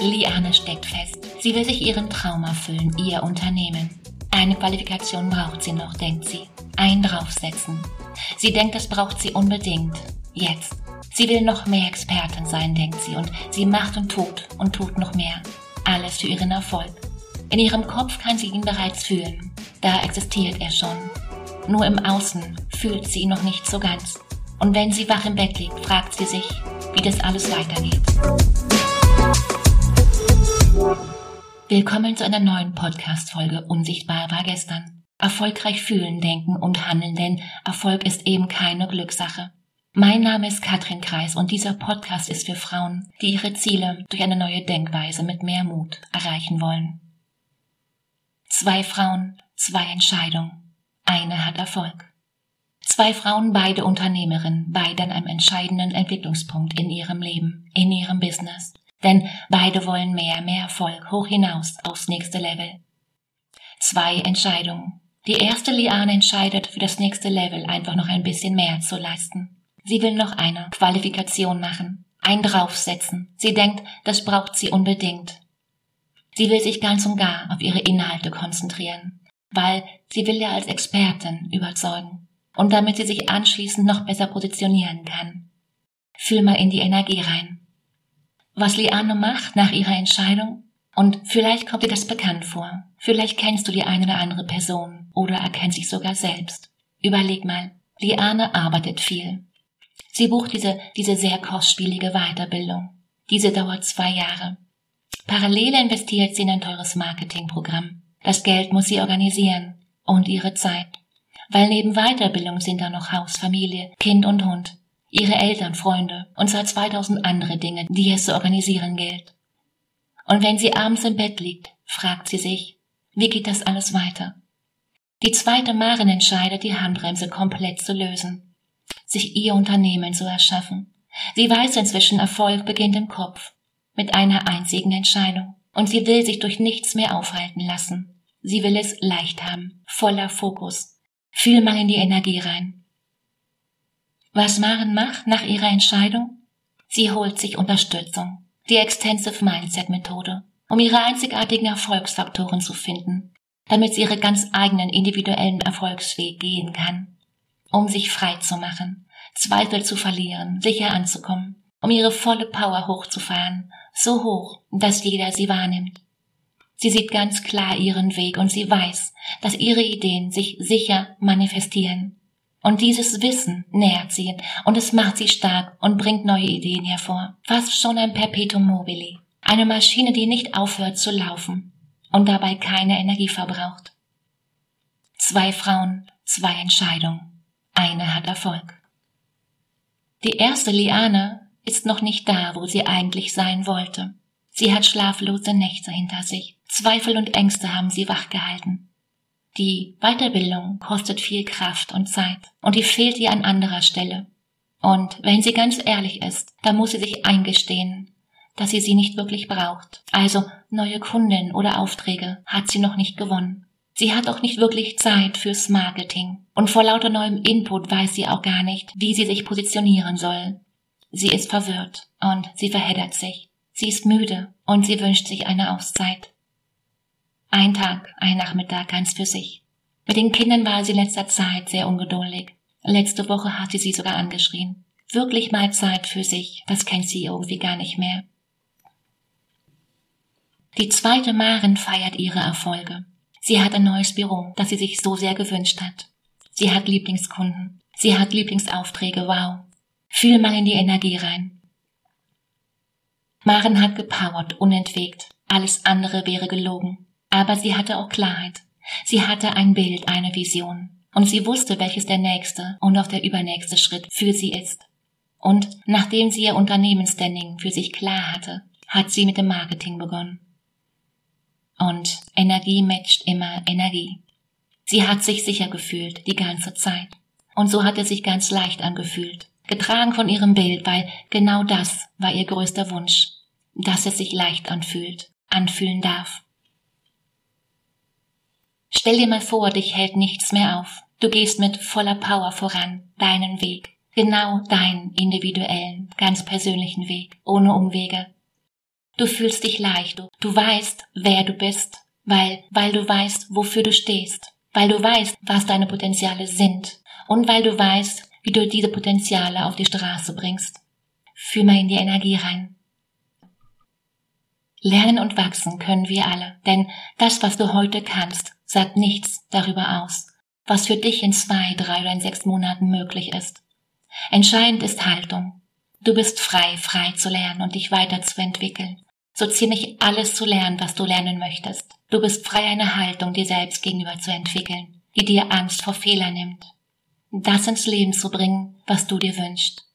Liane steckt fest. Sie will sich ihren Traum erfüllen, ihr Unternehmen. Eine Qualifikation braucht sie noch, denkt sie. Ein draufsetzen. Sie denkt, das braucht sie unbedingt. Jetzt. Sie will noch mehr Expertin sein, denkt sie, und sie macht und tut und tut noch mehr. Alles für ihren Erfolg. In ihrem Kopf kann sie ihn bereits fühlen. Da existiert er schon. Nur im Außen fühlt sie ihn noch nicht so ganz. Und wenn sie wach im Bett liegt, fragt sie sich, wie das alles weitergeht. Willkommen zu einer neuen Podcast-Folge Unsichtbar war gestern. Erfolgreich fühlen, denken und handeln, denn Erfolg ist eben keine Glückssache. Mein Name ist Katrin Kreis und dieser Podcast ist für Frauen, die ihre Ziele durch eine neue Denkweise mit mehr Mut erreichen wollen. Zwei Frauen, zwei Entscheidungen. Eine hat Erfolg. Zwei Frauen, beide Unternehmerinnen, beide an einem entscheidenden Entwicklungspunkt in ihrem Leben, in ihrem Business. Denn beide wollen mehr, mehr Erfolg, hoch hinaus, aufs nächste Level. Zwei Entscheidungen. Die erste Liane entscheidet, für das nächste Level einfach noch ein bisschen mehr zu leisten. Sie will noch eine Qualifikation machen, ein draufsetzen. Sie denkt, das braucht sie unbedingt. Sie will sich ganz und gar auf ihre Inhalte konzentrieren, weil sie will ja als Expertin überzeugen und damit sie sich anschließend noch besser positionieren kann. Fühl mal in die Energie rein. Was Liane macht nach ihrer Entscheidung, und vielleicht kommt dir das bekannt vor, vielleicht kennst du die eine oder andere Person oder erkennst dich sogar selbst. Überleg mal, Liane arbeitet viel. Sie bucht diese, diese sehr kostspielige Weiterbildung. Diese dauert zwei Jahre. Parallel investiert sie in ein teures Marketingprogramm. Das Geld muss sie organisieren und ihre Zeit weil neben Weiterbildung sind da noch Haus, Familie, Kind und Hund, ihre Eltern, Freunde und zwar 2000 andere Dinge, die es zu organisieren gilt. Und wenn sie abends im Bett liegt, fragt sie sich, wie geht das alles weiter? Die zweite Marin entscheidet, die Handbremse komplett zu lösen, sich ihr Unternehmen zu erschaffen. Sie weiß inzwischen, Erfolg beginnt im Kopf, mit einer einzigen Entscheidung. Und sie will sich durch nichts mehr aufhalten lassen. Sie will es leicht haben, voller Fokus, Fühl mal in die Energie rein. Was Maren macht nach ihrer Entscheidung? Sie holt sich Unterstützung, die Extensive Mindset Methode, um ihre einzigartigen Erfolgsfaktoren zu finden, damit sie ihre ganz eigenen individuellen Erfolgsweg gehen kann, um sich frei zu machen, Zweifel zu verlieren, sicher anzukommen, um ihre volle Power hochzufahren, so hoch, dass jeder sie wahrnimmt. Sie sieht ganz klar ihren Weg und sie weiß, dass ihre Ideen sich sicher manifestieren. Und dieses Wissen nährt sie und es macht sie stark und bringt neue Ideen hervor. Fast schon ein Perpetuum mobile. Eine Maschine, die nicht aufhört zu laufen und dabei keine Energie verbraucht. Zwei Frauen, zwei Entscheidungen. Eine hat Erfolg. Die erste Liane ist noch nicht da, wo sie eigentlich sein wollte. Sie hat schlaflose Nächte hinter sich. Zweifel und Ängste haben sie wachgehalten. Die Weiterbildung kostet viel Kraft und Zeit und die fehlt ihr an anderer Stelle. Und wenn sie ganz ehrlich ist, dann muss sie sich eingestehen, dass sie sie nicht wirklich braucht. Also neue Kunden oder Aufträge hat sie noch nicht gewonnen. Sie hat auch nicht wirklich Zeit fürs Marketing. Und vor lauter neuem Input weiß sie auch gar nicht, wie sie sich positionieren soll. Sie ist verwirrt und sie verheddert sich. Sie ist müde und sie wünscht sich eine Auszeit. Ein Tag, ein Nachmittag ganz für sich. Mit den Kindern war sie letzter Zeit sehr ungeduldig. Letzte Woche hat sie sie sogar angeschrien. Wirklich mal Zeit für sich, das kennt sie irgendwie gar nicht mehr. Die zweite Maren feiert ihre Erfolge. Sie hat ein neues Büro, das sie sich so sehr gewünscht hat. Sie hat Lieblingskunden. Sie hat Lieblingsaufträge, wow. Fühl mal in die Energie rein. Maren hat gepowert, unentwegt. Alles andere wäre gelogen. Aber sie hatte auch Klarheit. Sie hatte ein Bild, eine Vision. Und sie wusste, welches der nächste und auch der übernächste Schritt für sie ist. Und nachdem sie ihr Unternehmensstanding für sich klar hatte, hat sie mit dem Marketing begonnen. Und Energie matcht immer Energie. Sie hat sich sicher gefühlt, die ganze Zeit. Und so hat es sich ganz leicht angefühlt, getragen von ihrem Bild, weil genau das war ihr größter Wunsch, dass es sich leicht anfühlt, anfühlen darf. Stell dir mal vor, dich hält nichts mehr auf. Du gehst mit voller Power voran, deinen Weg. Genau deinen individuellen, ganz persönlichen Weg, ohne Umwege. Du fühlst dich leicht, du, du weißt, wer du bist, weil, weil du weißt, wofür du stehst, weil du weißt, was deine Potenziale sind und weil du weißt, wie du diese Potenziale auf die Straße bringst. Fühl mal in die Energie rein. Lernen und wachsen können wir alle, denn das, was du heute kannst, sagt nichts darüber aus, was für dich in zwei, drei oder in sechs Monaten möglich ist. Entscheidend ist Haltung. Du bist frei, frei zu lernen und dich weiterzuentwickeln. So ziemlich alles zu lernen, was du lernen möchtest. Du bist frei, eine Haltung dir selbst gegenüber zu entwickeln, die dir Angst vor Fehler nimmt. Das ins Leben zu bringen, was du dir wünschst.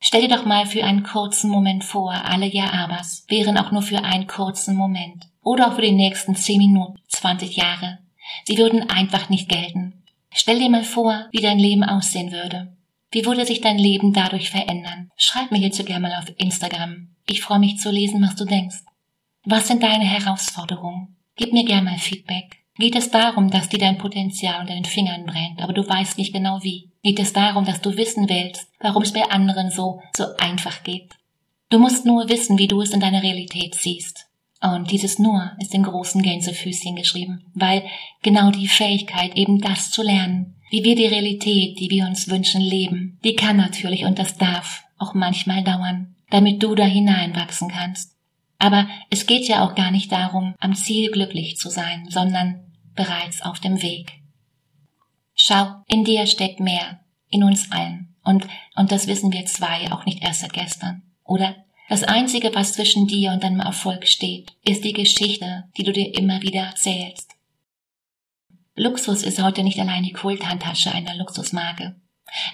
Stell dir doch mal für einen kurzen Moment vor, alle Ja-Abers wären auch nur für einen kurzen Moment oder auch für die nächsten zehn Minuten, 20 Jahre. Sie würden einfach nicht gelten. Stell dir mal vor, wie dein Leben aussehen würde. Wie würde sich dein Leben dadurch verändern? Schreib mir hierzu gerne mal auf Instagram. Ich freue mich zu lesen, was du denkst. Was sind deine Herausforderungen? Gib mir gerne mal Feedback. Geht es darum, dass dir dein Potenzial unter den Fingern brennt, aber du weißt nicht genau wie? Geht es darum, dass du wissen willst, warum es bei anderen so, so einfach geht? Du musst nur wissen, wie du es in deiner Realität siehst. Und dieses nur ist in großen Gänsefüßchen geschrieben, weil genau die Fähigkeit, eben das zu lernen, wie wir die Realität, die wir uns wünschen, leben, die kann natürlich und das darf auch manchmal dauern, damit du da hineinwachsen kannst. Aber es geht ja auch gar nicht darum, am Ziel glücklich zu sein, sondern bereits auf dem Weg. Schau, in dir steckt mehr, in uns allen. Und, und das wissen wir zwei auch nicht erst seit gestern. Oder? Das Einzige, was zwischen dir und deinem Erfolg steht, ist die Geschichte, die du dir immer wieder erzählst. Luxus ist heute nicht allein die Kulthandtasche einer Luxusmarke.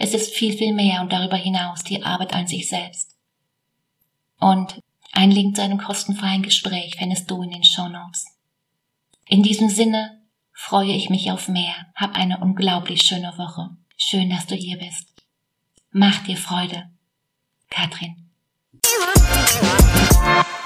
Es ist viel, viel mehr und darüber hinaus die Arbeit an sich selbst. Und ein Link zu einem kostenfreien Gespräch findest du in den Show Notes. In diesem Sinne freue ich mich auf mehr. Hab eine unglaublich schöne Woche. Schön, dass du hier bist. Mach dir Freude. Katrin. you.